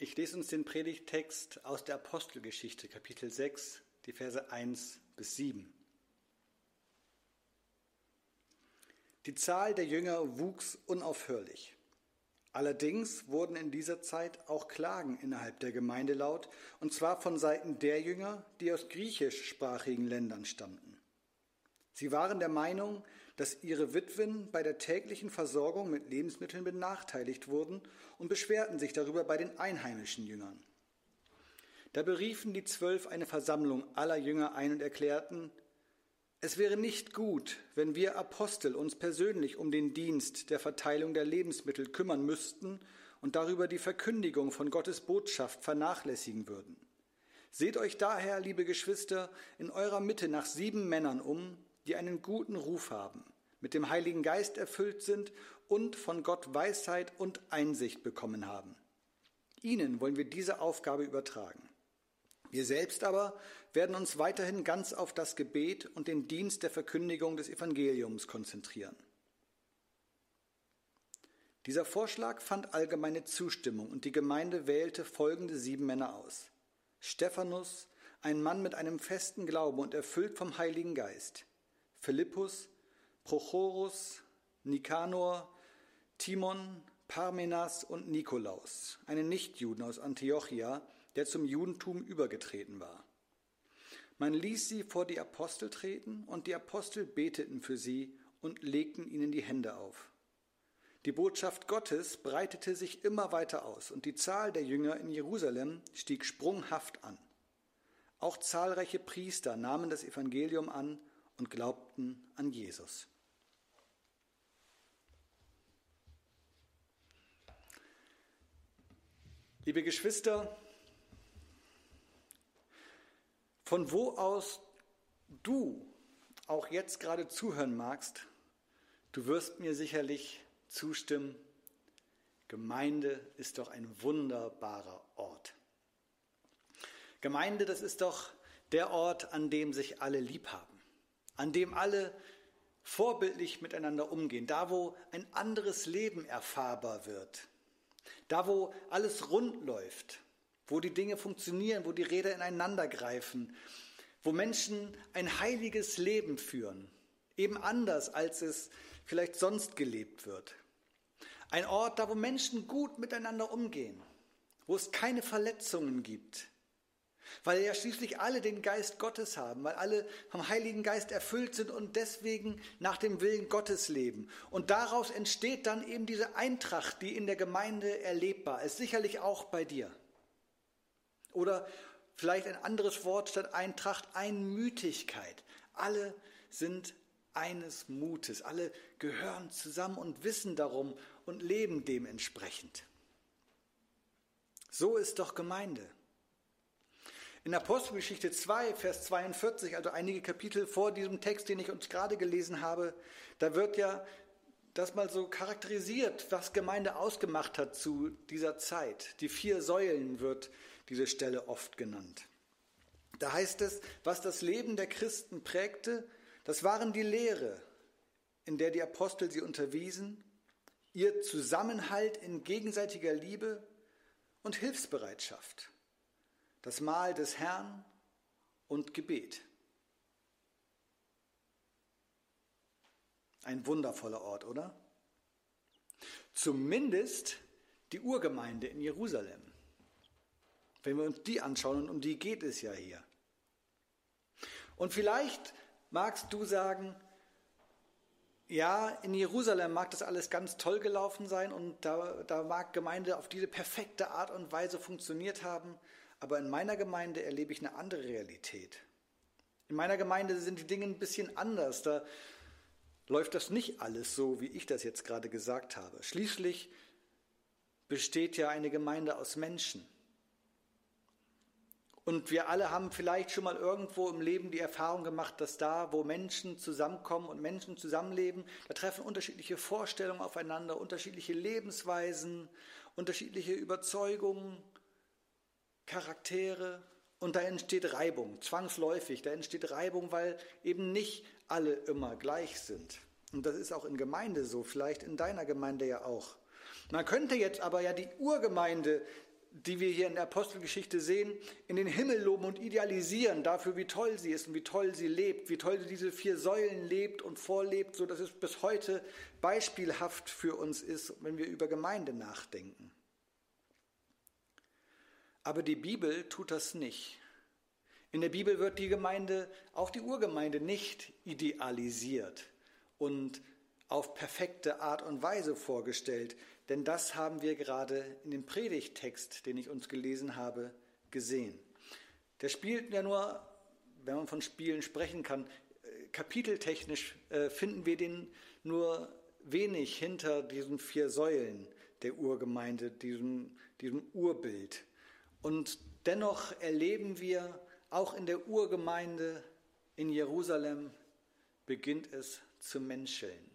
Ich lese uns den Predigtext aus der Apostelgeschichte, Kapitel 6, die Verse 1 bis 7. Die Zahl der Jünger wuchs unaufhörlich. Allerdings wurden in dieser Zeit auch Klagen innerhalb der Gemeinde laut, und zwar von Seiten der Jünger, die aus griechischsprachigen Ländern stammten. Sie waren der Meinung, dass ihre Witwen bei der täglichen Versorgung mit Lebensmitteln benachteiligt wurden und beschwerten sich darüber bei den einheimischen Jüngern. Da beriefen die Zwölf eine Versammlung aller Jünger ein und erklärten, es wäre nicht gut, wenn wir Apostel uns persönlich um den Dienst der Verteilung der Lebensmittel kümmern müssten und darüber die Verkündigung von Gottes Botschaft vernachlässigen würden. Seht euch daher, liebe Geschwister, in eurer Mitte nach sieben Männern um, die einen guten Ruf haben, mit dem Heiligen Geist erfüllt sind und von Gott Weisheit und Einsicht bekommen haben. Ihnen wollen wir diese Aufgabe übertragen. Wir selbst aber werden uns weiterhin ganz auf das Gebet und den Dienst der Verkündigung des Evangeliums konzentrieren. Dieser Vorschlag fand allgemeine Zustimmung und die Gemeinde wählte folgende sieben Männer aus. Stephanus, ein Mann mit einem festen Glauben und erfüllt vom Heiligen Geist. Philippus, Prochorus, Nikanor, Timon, Parmenas und Nikolaus, einen Nichtjuden aus Antiochia, der zum Judentum übergetreten war. Man ließ sie vor die Apostel treten, und die Apostel beteten für sie und legten ihnen die Hände auf. Die Botschaft Gottes breitete sich immer weiter aus, und die Zahl der Jünger in Jerusalem stieg sprunghaft an. Auch zahlreiche Priester nahmen das Evangelium an und glaubten an Jesus. Liebe Geschwister, von wo aus du auch jetzt gerade zuhören magst, du wirst mir sicherlich zustimmen, Gemeinde ist doch ein wunderbarer Ort. Gemeinde, das ist doch der Ort, an dem sich alle lieb haben an dem alle vorbildlich miteinander umgehen, da wo ein anderes Leben erfahrbar wird, da wo alles rund läuft, wo die Dinge funktionieren, wo die Räder ineinander greifen, wo Menschen ein heiliges Leben führen, eben anders, als es vielleicht sonst gelebt wird. Ein Ort, da wo Menschen gut miteinander umgehen, wo es keine Verletzungen gibt, weil ja schließlich alle den Geist Gottes haben, weil alle vom Heiligen Geist erfüllt sind und deswegen nach dem Willen Gottes leben. Und daraus entsteht dann eben diese Eintracht, die in der Gemeinde erlebbar ist, sicherlich auch bei dir. Oder vielleicht ein anderes Wort statt Eintracht, Einmütigkeit. Alle sind eines Mutes, alle gehören zusammen und wissen darum und leben dementsprechend. So ist doch Gemeinde. In Apostelgeschichte 2, Vers 42, also einige Kapitel vor diesem Text, den ich uns gerade gelesen habe, da wird ja das mal so charakterisiert, was Gemeinde ausgemacht hat zu dieser Zeit. Die vier Säulen wird diese Stelle oft genannt. Da heißt es, was das Leben der Christen prägte, das waren die Lehre, in der die Apostel sie unterwiesen, ihr Zusammenhalt in gegenseitiger Liebe und Hilfsbereitschaft das Mahl des Herrn und Gebet. Ein wundervoller Ort, oder? Zumindest die Urgemeinde in Jerusalem. Wenn wir uns die anschauen, und um die geht es ja hier. Und vielleicht magst du sagen, ja, in Jerusalem mag das alles ganz toll gelaufen sein und da, da mag Gemeinde auf diese perfekte Art und Weise funktioniert haben, aber in meiner Gemeinde erlebe ich eine andere Realität. In meiner Gemeinde sind die Dinge ein bisschen anders. Da läuft das nicht alles so, wie ich das jetzt gerade gesagt habe. Schließlich besteht ja eine Gemeinde aus Menschen. Und wir alle haben vielleicht schon mal irgendwo im Leben die Erfahrung gemacht, dass da, wo Menschen zusammenkommen und Menschen zusammenleben, da treffen unterschiedliche Vorstellungen aufeinander, unterschiedliche Lebensweisen, unterschiedliche Überzeugungen, Charaktere und da entsteht Reibung, zwangsläufig. Da entsteht Reibung, weil eben nicht alle immer gleich sind. Und das ist auch in Gemeinde so, vielleicht in deiner Gemeinde ja auch. Man könnte jetzt aber ja die Urgemeinde die wir hier in der Apostelgeschichte sehen, in den Himmel loben und idealisieren dafür, wie toll sie ist und wie toll sie lebt, wie toll sie diese vier Säulen lebt und vorlebt, so dass es bis heute beispielhaft für uns ist, wenn wir über Gemeinde nachdenken. Aber die Bibel tut das nicht. In der Bibel wird die Gemeinde, auch die Urgemeinde, nicht idealisiert und auf perfekte Art und Weise vorgestellt, denn das haben wir gerade in dem Predigttext, den ich uns gelesen habe, gesehen. Der spielt ja nur, wenn man von Spielen sprechen kann, äh, kapiteltechnisch äh, finden wir den nur wenig hinter diesen vier Säulen der Urgemeinde, diesem, diesem Urbild. Und dennoch erleben wir, auch in der Urgemeinde in Jerusalem beginnt es zu menscheln.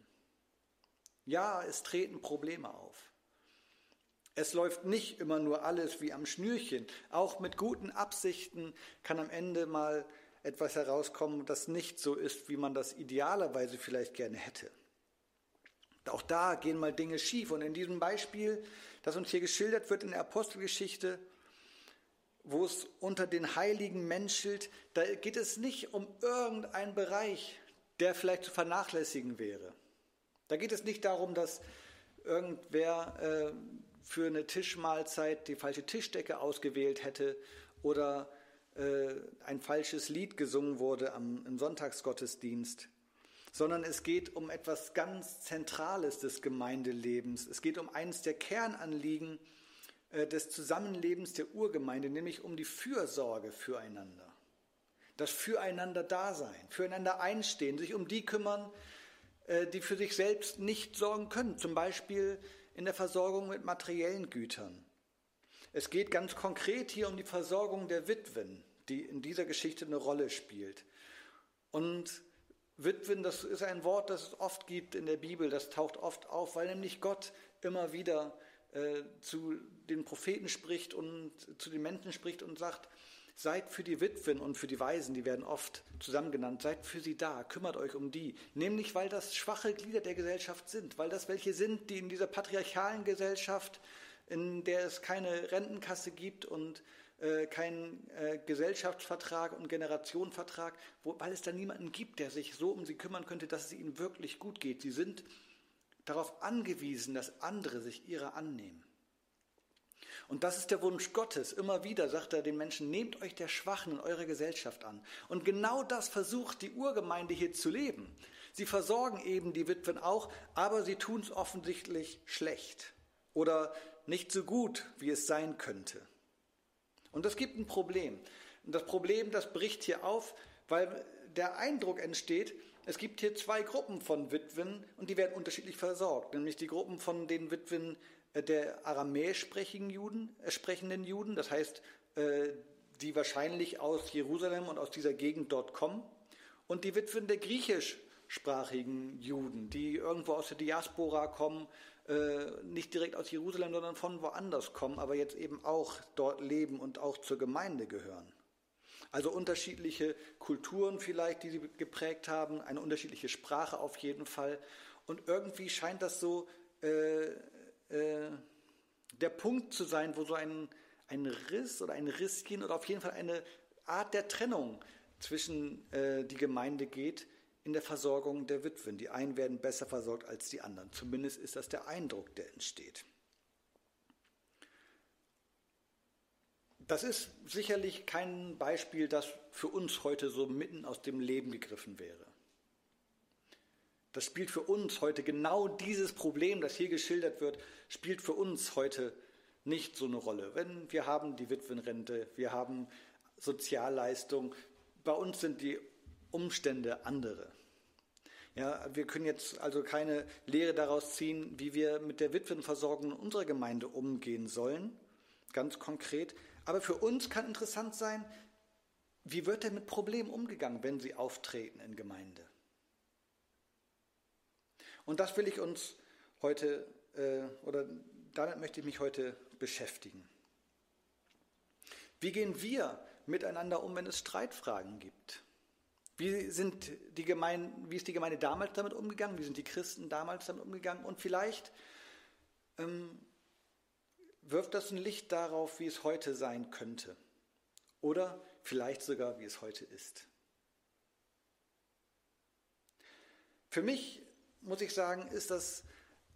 Ja, es treten Probleme auf. Es läuft nicht immer nur alles wie am Schnürchen. Auch mit guten Absichten kann am Ende mal etwas herauskommen, das nicht so ist, wie man das idealerweise vielleicht gerne hätte. Auch da gehen mal Dinge schief. Und in diesem Beispiel, das uns hier geschildert wird in der Apostelgeschichte, wo es unter den Heiligen menschelt, da geht es nicht um irgendeinen Bereich, der vielleicht zu vernachlässigen wäre. Da geht es nicht darum, dass irgendwer äh, für eine Tischmahlzeit die falsche Tischdecke ausgewählt hätte oder äh, ein falsches Lied gesungen wurde am, im Sonntagsgottesdienst, sondern es geht um etwas ganz Zentrales des Gemeindelebens. Es geht um eines der Kernanliegen des Zusammenlebens der Urgemeinde, nämlich um die Fürsorge füreinander. Das Füreinander-Dasein, füreinander einstehen, sich um die kümmern, äh, die für sich selbst nicht sorgen können, zum Beispiel in der Versorgung mit materiellen Gütern. Es geht ganz konkret hier um die Versorgung der Witwen, die in dieser Geschichte eine Rolle spielt. Und Witwen, das ist ein Wort, das es oft gibt in der Bibel, das taucht oft auf, weil nämlich Gott immer wieder äh, zu den Propheten spricht und zu den Menschen spricht und sagt, Seid für die Witwen und für die Waisen, die werden oft zusammen genannt, seid für sie da, kümmert euch um die. Nämlich, weil das schwache Glieder der Gesellschaft sind, weil das welche sind, die in dieser patriarchalen Gesellschaft, in der es keine Rentenkasse gibt und äh, keinen äh, Gesellschaftsvertrag und Generationenvertrag, wo, weil es da niemanden gibt, der sich so um sie kümmern könnte, dass es ihnen wirklich gut geht. Sie sind darauf angewiesen, dass andere sich ihrer annehmen. Und das ist der Wunsch Gottes. Immer wieder sagt er den Menschen, nehmt euch der Schwachen in eurer Gesellschaft an. Und genau das versucht die Urgemeinde hier zu leben. Sie versorgen eben die Witwen auch, aber sie tun es offensichtlich schlecht oder nicht so gut, wie es sein könnte. Und das gibt ein Problem. Und das Problem, das bricht hier auf, weil der Eindruck entsteht, es gibt hier zwei Gruppen von Witwen und die werden unterschiedlich versorgt. Nämlich die Gruppen von den Witwen, äh, der aramäisch sprechenden Juden, äh, sprechenden Juden, das heißt, äh, die wahrscheinlich aus Jerusalem und aus dieser Gegend dort kommen, und die Witwen der griechischsprachigen Juden, die irgendwo aus der Diaspora kommen, äh, nicht direkt aus Jerusalem, sondern von woanders kommen, aber jetzt eben auch dort leben und auch zur Gemeinde gehören. Also unterschiedliche Kulturen vielleicht, die sie geprägt haben, eine unterschiedliche Sprache auf jeden Fall. Und irgendwie scheint das so äh, äh, der Punkt zu sein, wo so ein, ein Riss oder ein Risschen oder auf jeden Fall eine Art der Trennung zwischen äh, die Gemeinde geht in der Versorgung der Witwen. Die einen werden besser versorgt als die anderen. Zumindest ist das der Eindruck, der entsteht. Das ist sicherlich kein Beispiel, das für uns heute so mitten aus dem Leben gegriffen wäre. Das spielt für uns heute genau dieses Problem, das hier geschildert wird, spielt für uns heute nicht so eine Rolle. Wenn wir haben die Witwenrente, wir haben Sozialleistung, bei uns sind die Umstände andere. Ja, wir können jetzt also keine Lehre daraus ziehen, wie wir mit der Witwenversorgung in unserer Gemeinde umgehen sollen, ganz konkret. Aber für uns kann interessant sein, wie wird denn mit Problemen umgegangen, wenn sie auftreten in Gemeinde? Und das will ich uns heute, äh, oder damit möchte ich mich heute beschäftigen. Wie gehen wir miteinander um, wenn es Streitfragen gibt? Wie, sind die Gemeinde, wie ist die Gemeinde damals damit umgegangen? Wie sind die Christen damals damit umgegangen? Und vielleicht ähm, wirft das ein Licht darauf, wie es heute sein könnte. Oder vielleicht sogar, wie es heute ist. Für mich, muss ich sagen, ist das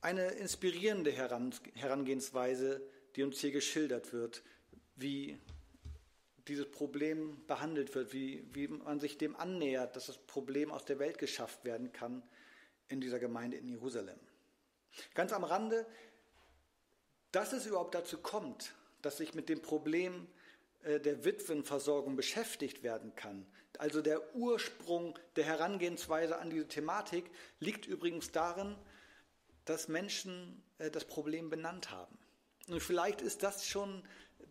eine inspirierende Herangehensweise, die uns hier geschildert wird, wie dieses Problem behandelt wird, wie, wie man sich dem annähert, dass das Problem aus der Welt geschafft werden kann in dieser Gemeinde in Jerusalem. Ganz am Rande, dass es überhaupt dazu kommt, dass sich mit dem Problem äh, der Witwenversorgung beschäftigt werden kann. Also der Ursprung der Herangehensweise an diese Thematik liegt übrigens darin, dass Menschen äh, das Problem benannt haben. Und vielleicht ist das schon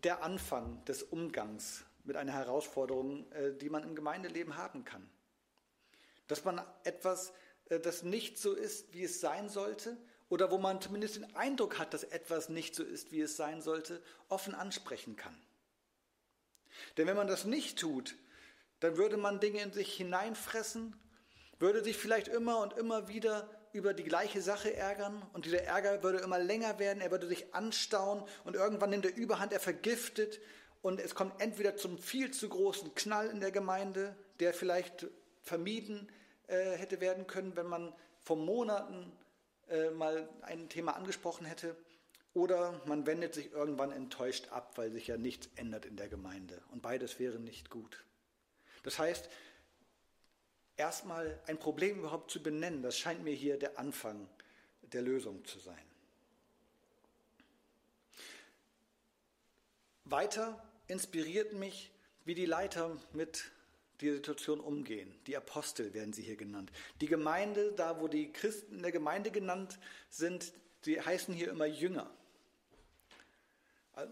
der Anfang des Umgangs mit einer Herausforderung, äh, die man im Gemeindeleben haben kann. Dass man etwas, das nicht so ist, wie es sein sollte, oder wo man zumindest den Eindruck hat, dass etwas nicht so ist, wie es sein sollte, offen ansprechen kann. Denn wenn man das nicht tut, dann würde man Dinge in sich hineinfressen, würde sich vielleicht immer und immer wieder über die gleiche Sache ärgern und dieser Ärger würde immer länger werden, er würde sich anstauen und irgendwann nimmt er Überhand, er vergiftet und es kommt entweder zum viel zu großen Knall in der Gemeinde, der vielleicht vermieden äh, hätte werden können, wenn man vor Monaten äh, mal ein Thema angesprochen hätte, oder man wendet sich irgendwann enttäuscht ab, weil sich ja nichts ändert in der Gemeinde. Und beides wäre nicht gut. Das heißt, erstmal ein Problem überhaupt zu benennen, das scheint mir hier der Anfang der Lösung zu sein. Weiter inspiriert mich, wie die Leiter mit dieser Situation umgehen. Die Apostel werden sie hier genannt. Die Gemeinde, da wo die Christen in der Gemeinde genannt sind, sie heißen hier immer Jünger.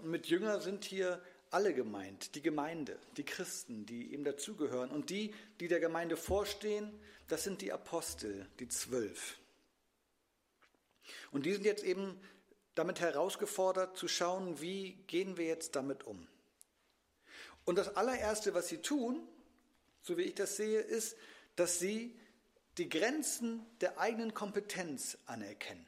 Mit Jünger sind hier alle gemeint, die Gemeinde, die Christen, die ihm dazugehören. Und die, die der Gemeinde vorstehen, das sind die Apostel, die Zwölf. Und die sind jetzt eben damit herausgefordert zu schauen, wie gehen wir jetzt damit um. Und das allererste, was sie tun, so wie ich das sehe, ist, dass sie die Grenzen der eigenen Kompetenz anerkennen.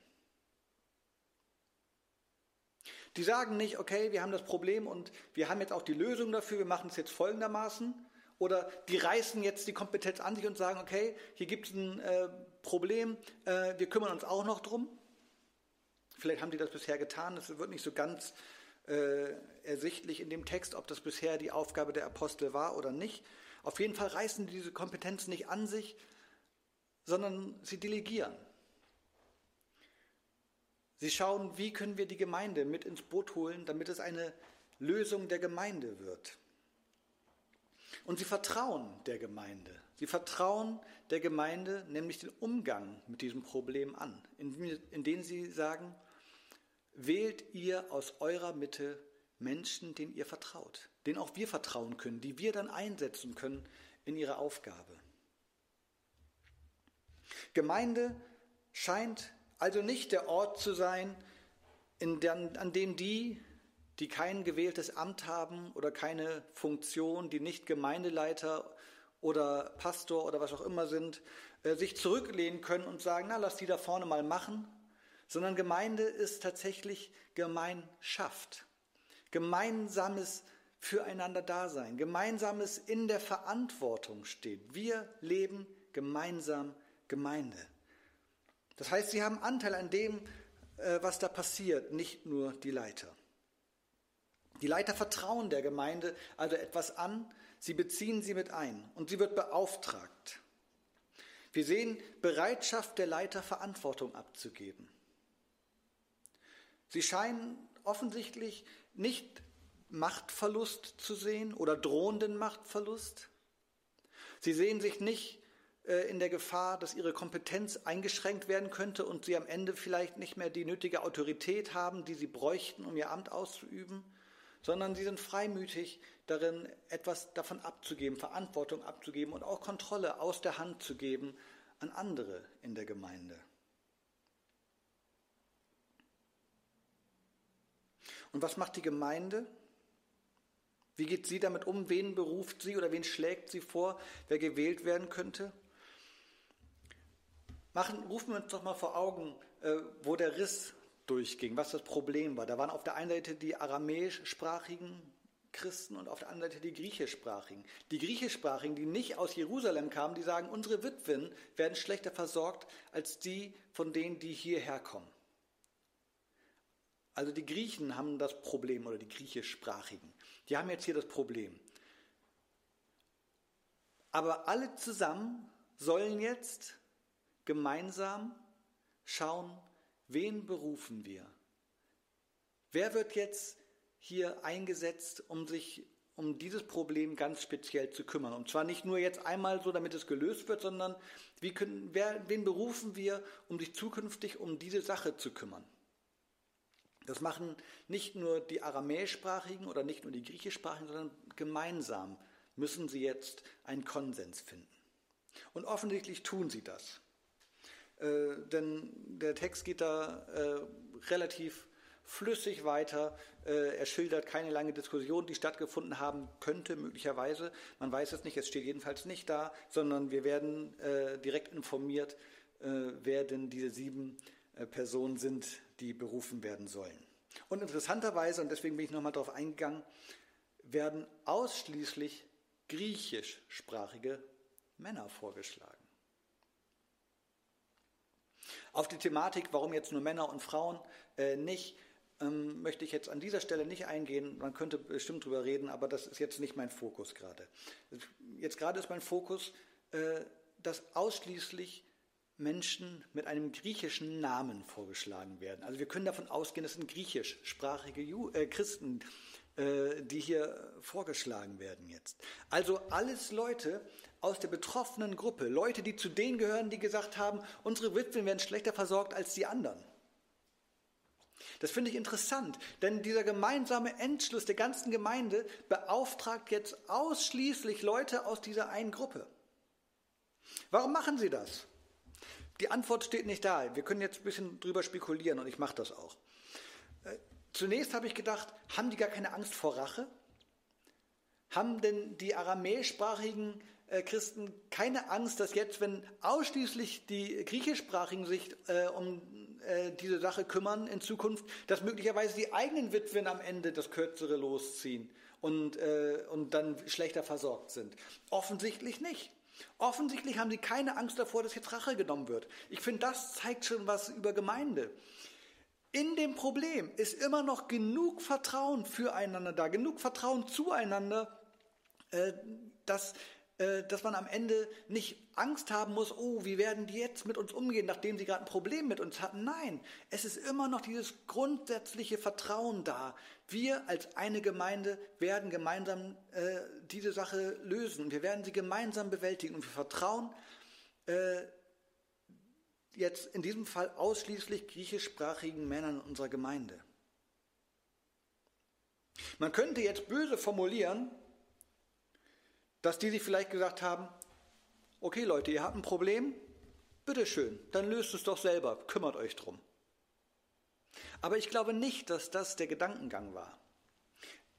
Die sagen nicht, okay, wir haben das Problem und wir haben jetzt auch die Lösung dafür, wir machen es jetzt folgendermaßen. Oder die reißen jetzt die Kompetenz an sich und sagen, okay, hier gibt es ein äh, Problem, äh, wir kümmern uns auch noch drum. Vielleicht haben die das bisher getan, es wird nicht so ganz äh, ersichtlich in dem Text, ob das bisher die Aufgabe der Apostel war oder nicht. Auf jeden Fall reißen die diese Kompetenz nicht an sich, sondern sie delegieren. Sie schauen, wie können wir die Gemeinde mit ins Boot holen, damit es eine Lösung der Gemeinde wird. Und sie vertrauen der Gemeinde. Sie vertrauen der Gemeinde nämlich den Umgang mit diesem Problem an, indem sie sagen, wählt ihr aus eurer Mitte Menschen, denen ihr vertraut, denen auch wir vertrauen können, die wir dann einsetzen können in ihre Aufgabe. Gemeinde scheint also nicht der Ort zu sein, den, an dem die, die kein gewähltes Amt haben oder keine Funktion, die nicht Gemeindeleiter oder Pastor oder was auch immer sind, äh, sich zurücklehnen können und sagen, na, lass die da vorne mal machen, sondern Gemeinde ist tatsächlich Gemeinschaft, gemeinsames füreinander Dasein, gemeinsames in der Verantwortung stehen. Wir leben gemeinsam Gemeinde. Das heißt, sie haben Anteil an dem, äh, was da passiert, nicht nur die Leiter. Die Leiter vertrauen der Gemeinde also etwas an, sie beziehen sie mit ein und sie wird beauftragt. Wir sehen Bereitschaft der Leiter, Verantwortung abzugeben. Sie scheinen offensichtlich nicht Machtverlust zu sehen oder drohenden Machtverlust. Sie sehen sich nicht äh, in der Gefahr, dass ihre Kompetenz eingeschränkt werden könnte und sie am Ende vielleicht nicht mehr die nötige Autorität haben, die sie bräuchten, um ihr Amt auszuüben, sondern sie sind freimütig darin, etwas davon abzugeben, Verantwortung abzugeben und auch Kontrolle aus der Hand zu geben an andere in der Gemeinde. Und was macht die Gemeinde? Wie geht sie damit um? Wen beruft sie oder wen schlägt sie vor, wer gewählt werden könnte? Machen, rufen wir uns doch mal vor Augen, äh, wo der Riss durchging, was das Problem war. Da waren auf der einen Seite die aramäischsprachigen Christen und auf der anderen Seite die griechischsprachigen. Die griechischsprachigen, die nicht aus Jerusalem kamen, die sagen, unsere Witwen werden schlechter versorgt als die von denen, die hierher kommen. Also die Griechen haben das Problem oder die griechischsprachigen. Die haben jetzt hier das Problem. Aber alle zusammen sollen jetzt gemeinsam schauen, wen berufen wir? Wer wird jetzt hier eingesetzt, um sich um dieses Problem ganz speziell zu kümmern. Und zwar nicht nur jetzt einmal so, damit es gelöst wird, sondern wie können, wer, wen berufen wir, um sich zukünftig um diese Sache zu kümmern. Das machen nicht nur die aramäischsprachigen oder nicht nur die griechischsprachigen, sondern gemeinsam müssen sie jetzt einen Konsens finden. Und offensichtlich tun sie das. Äh, denn der Text geht da äh, relativ flüssig weiter. Äh, er schildert keine lange Diskussion, die stattgefunden haben könnte, möglicherweise. Man weiß es nicht, es steht jedenfalls nicht da, sondern wir werden äh, direkt informiert, äh, wer denn diese sieben Personen sind, die berufen werden sollen. Und interessanterweise, und deswegen bin ich nochmal darauf eingegangen, werden ausschließlich griechischsprachige Männer vorgeschlagen. Auf die Thematik, warum jetzt nur Männer und Frauen äh, nicht, ähm, möchte ich jetzt an dieser Stelle nicht eingehen. Man könnte bestimmt drüber reden, aber das ist jetzt nicht mein Fokus gerade. Jetzt gerade ist mein Fokus, äh, dass ausschließlich Menschen mit einem griechischen Namen vorgeschlagen werden. Also wir können davon ausgehen, es sind griechischsprachige Ju äh, Christen, äh, die hier vorgeschlagen werden jetzt. Also alles Leute aus der betroffenen Gruppe, Leute, die zu denen gehören, die gesagt haben, unsere Witwen werden schlechter versorgt als die anderen. Das finde ich interessant, denn dieser gemeinsame Entschluss der ganzen Gemeinde beauftragt jetzt ausschließlich Leute aus dieser einen Gruppe. Warum machen sie das? Die Antwort steht nicht da. Wir können jetzt ein bisschen drüber spekulieren und ich mache das auch. Äh, zunächst habe ich gedacht, haben die gar keine Angst vor Rache? Haben denn die aramäischsprachigen äh, Christen keine Angst, dass jetzt, wenn ausschließlich die griechischsprachigen sich äh, um äh, diese Sache kümmern in Zukunft, dass möglicherweise die eigenen Witwen am Ende das Kürzere losziehen und, äh, und dann schlechter versorgt sind? Offensichtlich nicht. Offensichtlich haben sie keine Angst davor, dass jetzt Rache genommen wird. Ich finde, das zeigt schon was über Gemeinde. In dem Problem ist immer noch genug Vertrauen füreinander da, genug Vertrauen zueinander, äh, dass dass man am Ende nicht Angst haben muss, oh, wie werden die jetzt mit uns umgehen, nachdem sie gerade ein Problem mit uns hatten. Nein, es ist immer noch dieses grundsätzliche Vertrauen da. Wir als eine Gemeinde werden gemeinsam äh, diese Sache lösen. Wir werden sie gemeinsam bewältigen und wir vertrauen äh, jetzt in diesem Fall ausschließlich griechischsprachigen Männern unserer Gemeinde. Man könnte jetzt böse formulieren, dass die sich vielleicht gesagt haben, okay Leute, ihr habt ein Problem, bitteschön, dann löst es doch selber, kümmert euch drum. Aber ich glaube nicht, dass das der Gedankengang war.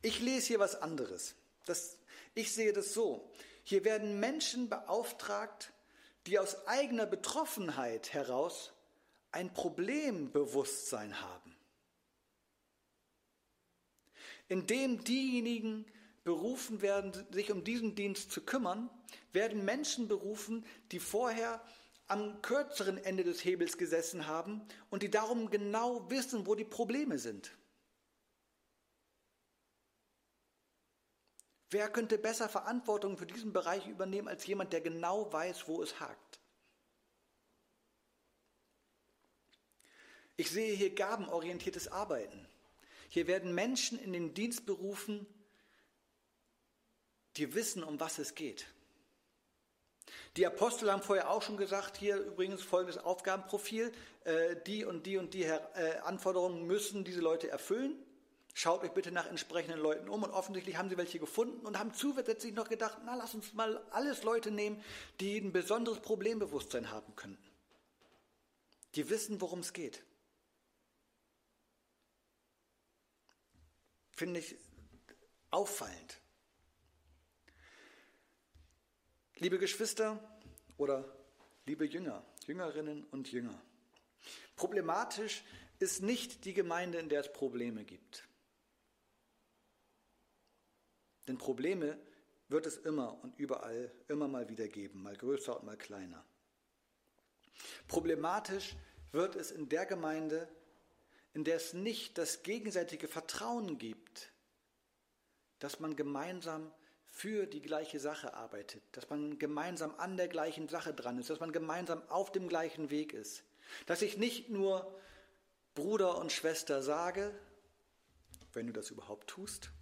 Ich lese hier was anderes. Das, ich sehe das so. Hier werden Menschen beauftragt, die aus eigener Betroffenheit heraus ein Problembewusstsein haben. Indem diejenigen, berufen werden, sich um diesen Dienst zu kümmern, werden Menschen berufen, die vorher am kürzeren Ende des Hebels gesessen haben und die darum genau wissen, wo die Probleme sind. Wer könnte besser Verantwortung für diesen Bereich übernehmen als jemand, der genau weiß, wo es hakt? Ich sehe hier gabenorientiertes Arbeiten. Hier werden Menschen in den Dienst berufen, die wissen, um was es geht. Die Apostel haben vorher auch schon gesagt, hier übrigens folgendes Aufgabenprofil, äh, die und die und die äh, Anforderungen müssen diese Leute erfüllen. Schaut euch bitte nach entsprechenden Leuten um und offensichtlich haben sie welche gefunden und haben zusätzlich noch gedacht, na lass uns mal alles Leute nehmen, die ein besonderes Problembewusstsein haben könnten. Die wissen, worum es geht. Finde ich auffallend. Liebe Geschwister oder liebe Jünger, Jüngerinnen und Jünger, problematisch ist nicht die Gemeinde, in der es Probleme gibt. Denn Probleme wird es immer und überall immer mal wieder geben, mal größer und mal kleiner. Problematisch wird es in der Gemeinde, in der es nicht das gegenseitige Vertrauen gibt, dass man gemeinsam für die gleiche Sache arbeitet, dass man gemeinsam an der gleichen Sache dran ist, dass man gemeinsam auf dem gleichen Weg ist, dass ich nicht nur Bruder und Schwester sage, wenn du das überhaupt tust,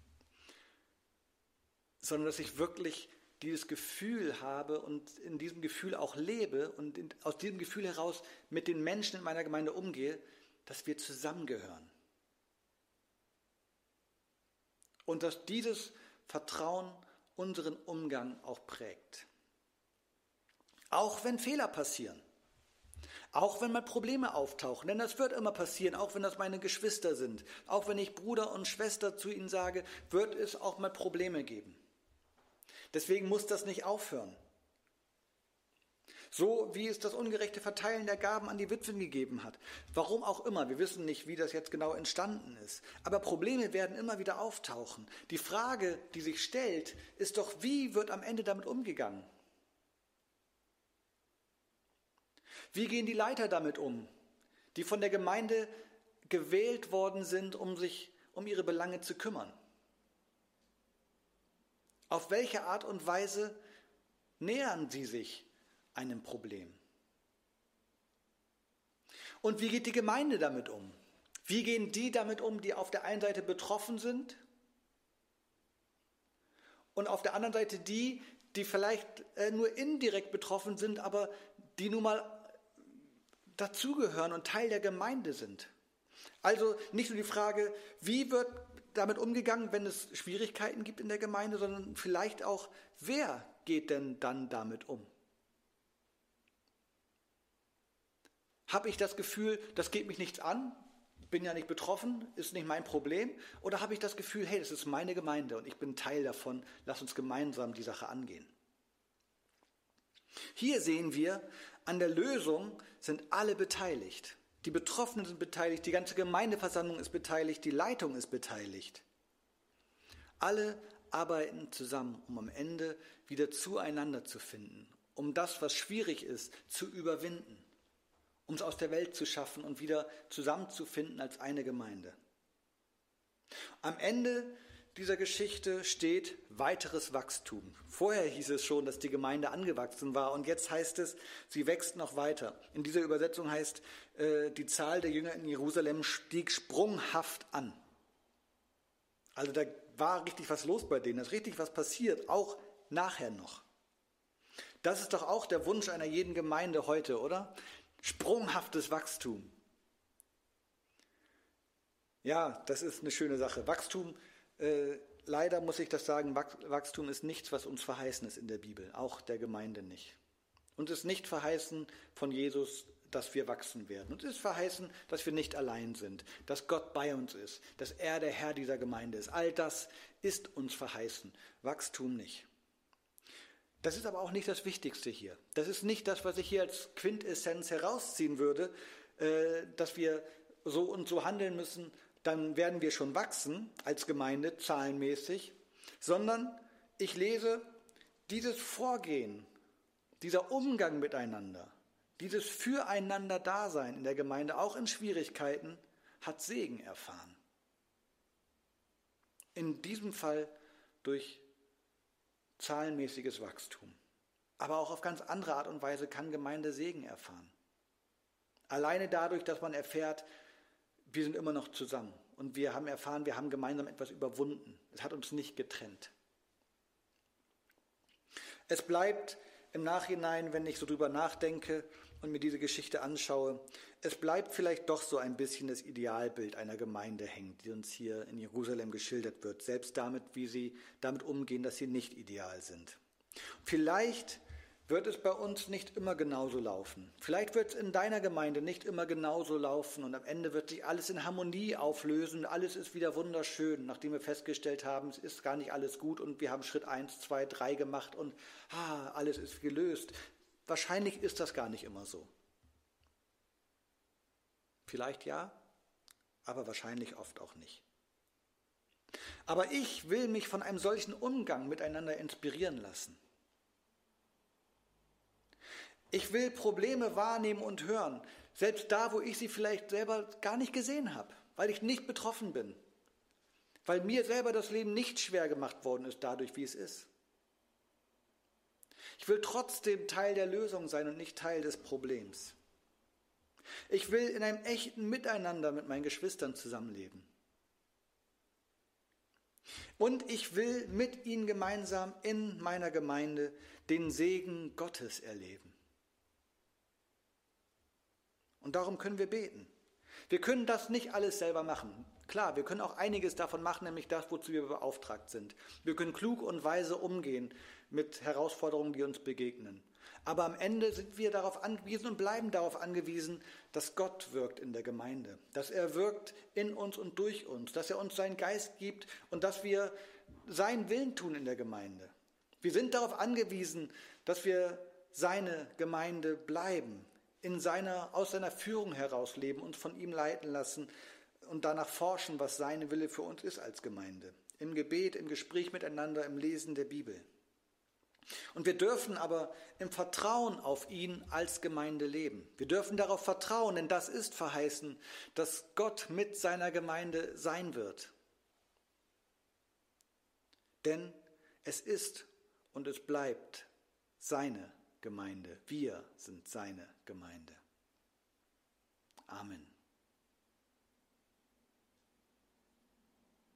sondern dass ich wirklich dieses Gefühl habe und in diesem Gefühl auch lebe und in, aus diesem Gefühl heraus mit den Menschen in meiner Gemeinde umgehe, dass wir zusammengehören. Und dass dieses Vertrauen unseren Umgang auch prägt. Auch wenn Fehler passieren. Auch wenn mal Probleme auftauchen, denn das wird immer passieren, auch wenn das meine Geschwister sind. Auch wenn ich Bruder und Schwester zu ihnen sage, wird es auch mal Probleme geben. Deswegen muss das nicht aufhören. So wie es das ungerechte Verteilen der Gaben an die Witwen gegeben hat. Warum auch immer, wir wissen nicht, wie das jetzt genau entstanden ist. Aber Probleme werden immer wieder auftauchen. Die Frage, die sich stellt, ist doch, wie wird am Ende damit umgegangen? Wie gehen die Leiter damit um, die von der Gemeinde gewählt worden sind, um sich um ihre Belange zu kümmern? Auf welche Art und Weise nähern sie sich einem Problem? Und wie geht die Gemeinde damit um? Wie gehen die damit um, die auf der einen Seite betroffen sind und auf der anderen Seite die, die vielleicht äh, nur indirekt betroffen sind, aber die nun mal dazugehören und Teil der Gemeinde sind? Also nicht nur die Frage, wie wird damit umgegangen, wenn es Schwierigkeiten gibt in der Gemeinde, sondern vielleicht auch, wer geht denn dann damit um? Habe ich das Gefühl, das geht mich nichts an, bin ja nicht betroffen, ist nicht mein Problem? Oder habe ich das Gefühl, hey, das ist meine Gemeinde und ich bin Teil davon, lass uns gemeinsam die Sache angehen? Hier sehen wir, an der Lösung sind alle beteiligt. Die Betroffenen sind beteiligt, die ganze Gemeindeversammlung ist beteiligt, die Leitung ist beteiligt. Alle arbeiten zusammen, um am Ende wieder zueinander zu finden, um das, was schwierig ist, zu überwinden, um es aus der Welt zu schaffen und wieder zusammenzufinden als eine Gemeinde. Am Ende dieser Geschichte steht weiteres Wachstum. Vorher hieß es schon, dass die Gemeinde angewachsen war und jetzt heißt es, sie wächst noch weiter. In dieser Übersetzung heißt, äh, die Zahl der Jünger in Jerusalem stieg sprunghaft an. Also da war richtig was los bei denen, da ist richtig was passiert, auch nachher noch. Das ist doch auch der Wunsch einer jeden Gemeinde heute, oder? Sprunghaftes Wachstum. Ja, das ist eine schöne Sache. Wachstum äh, leider muss ich das sagen, Wachstum ist nichts, was uns verheißen ist in der Bibel, auch der Gemeinde nicht. Uns ist nicht verheißen von Jesus, dass wir wachsen werden. Uns ist verheißen, dass wir nicht allein sind, dass Gott bei uns ist, dass er der Herr dieser Gemeinde ist. All das ist uns verheißen, Wachstum nicht. Das ist aber auch nicht das Wichtigste hier. Das ist nicht das, was ich hier als Quintessenz herausziehen würde, äh, dass wir so und so handeln müssen, dann werden wir schon wachsen als Gemeinde zahlenmäßig, sondern ich lese dieses Vorgehen, dieser Umgang miteinander, dieses Füreinander-Dasein in der Gemeinde, auch in Schwierigkeiten, hat Segen erfahren. In diesem Fall durch zahlenmäßiges Wachstum. Aber auch auf ganz andere Art und Weise kann Gemeinde Segen erfahren. Alleine dadurch, dass man erfährt, wir sind immer noch zusammen. Und wir haben erfahren, wir haben gemeinsam etwas überwunden. Es hat uns nicht getrennt. Es bleibt im Nachhinein, wenn ich so drüber nachdenke und mir diese Geschichte anschaue, es bleibt vielleicht doch so ein bisschen das Idealbild einer Gemeinde hängen, die uns hier in Jerusalem geschildert wird, selbst damit, wie sie damit umgehen, dass sie nicht ideal sind. Vielleicht wird es bei uns nicht immer genauso laufen. Vielleicht wird es in deiner Gemeinde nicht immer genauso laufen und am Ende wird sich alles in Harmonie auflösen, alles ist wieder wunderschön, nachdem wir festgestellt haben, es ist gar nicht alles gut und wir haben Schritt 1, 2, 3 gemacht und ah, alles ist gelöst. Wahrscheinlich ist das gar nicht immer so. Vielleicht ja, aber wahrscheinlich oft auch nicht. Aber ich will mich von einem solchen Umgang miteinander inspirieren lassen. Ich will Probleme wahrnehmen und hören, selbst da, wo ich sie vielleicht selber gar nicht gesehen habe, weil ich nicht betroffen bin, weil mir selber das Leben nicht schwer gemacht worden ist dadurch, wie es ist. Ich will trotzdem Teil der Lösung sein und nicht Teil des Problems. Ich will in einem echten Miteinander mit meinen Geschwistern zusammenleben. Und ich will mit ihnen gemeinsam in meiner Gemeinde den Segen Gottes erleben. Und darum können wir beten. Wir können das nicht alles selber machen. Klar, wir können auch einiges davon machen, nämlich das, wozu wir beauftragt sind. Wir können klug und weise umgehen mit Herausforderungen, die uns begegnen. Aber am Ende sind wir darauf angewiesen und bleiben darauf angewiesen, dass Gott wirkt in der Gemeinde, dass er wirkt in uns und durch uns, dass er uns seinen Geist gibt und dass wir seinen Willen tun in der Gemeinde. Wir sind darauf angewiesen, dass wir seine Gemeinde bleiben, in seiner, aus seiner Führung heraus leben, uns von ihm leiten lassen und danach forschen, was seine Wille für uns ist als Gemeinde. Im Gebet, im Gespräch miteinander, im Lesen der Bibel. Und wir dürfen aber im Vertrauen auf ihn als Gemeinde leben. Wir dürfen darauf vertrauen, denn das ist verheißen, dass Gott mit seiner Gemeinde sein wird. Denn es ist und es bleibt seine Gemeinde. Wir sind seine Gemeinde. Amen.